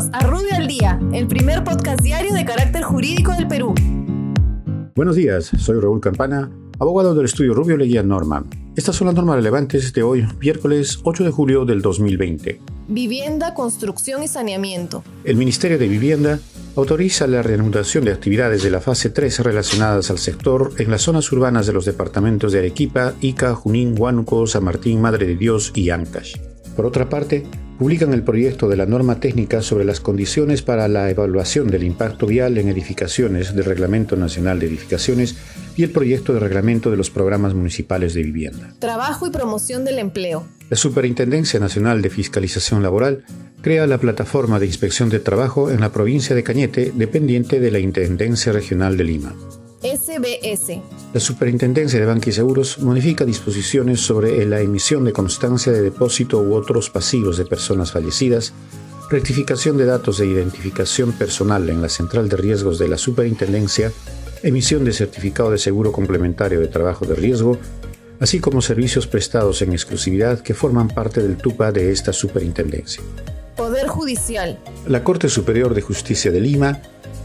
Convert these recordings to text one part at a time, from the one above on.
Bienvenidos a Rubio al Día, el primer podcast diario de carácter jurídico del Perú. Buenos días, soy Raúl Campana, abogado del estudio Rubio Leguía Norman. Estas son las normas relevantes de hoy, miércoles 8 de julio del 2020. Vivienda, construcción y saneamiento. El Ministerio de Vivienda autoriza la reanudación de actividades de la fase 3 relacionadas al sector en las zonas urbanas de los departamentos de Arequipa, Ica, Junín, Huánuco, San Martín, Madre de Dios y Ancash. Por otra parte, publican el proyecto de la norma técnica sobre las condiciones para la evaluación del impacto vial en edificaciones del Reglamento Nacional de Edificaciones y el proyecto de reglamento de los programas municipales de vivienda. Trabajo y promoción del empleo. La Superintendencia Nacional de Fiscalización Laboral crea la plataforma de inspección de trabajo en la provincia de Cañete, dependiente de la Intendencia Regional de Lima. SBS. La Superintendencia de Banca y Seguros modifica disposiciones sobre la emisión de constancia de depósito u otros pasivos de personas fallecidas, rectificación de datos de identificación personal en la central de riesgos de la Superintendencia, emisión de certificado de seguro complementario de trabajo de riesgo, así como servicios prestados en exclusividad que forman parte del TUPA de esta superintendencia. Poder Judicial. La Corte Superior de Justicia de Lima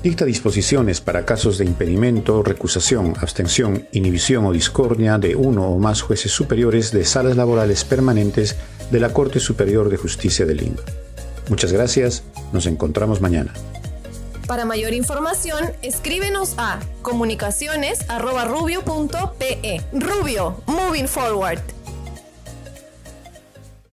dicta disposiciones para casos de impedimento, recusación, abstención, inhibición o discordia de uno o más jueces superiores de salas laborales permanentes de la Corte Superior de Justicia de Lima. Muchas gracias, nos encontramos mañana. Para mayor información, escríbenos a comunicaciones.rubio.pe. Rubio, moving forward.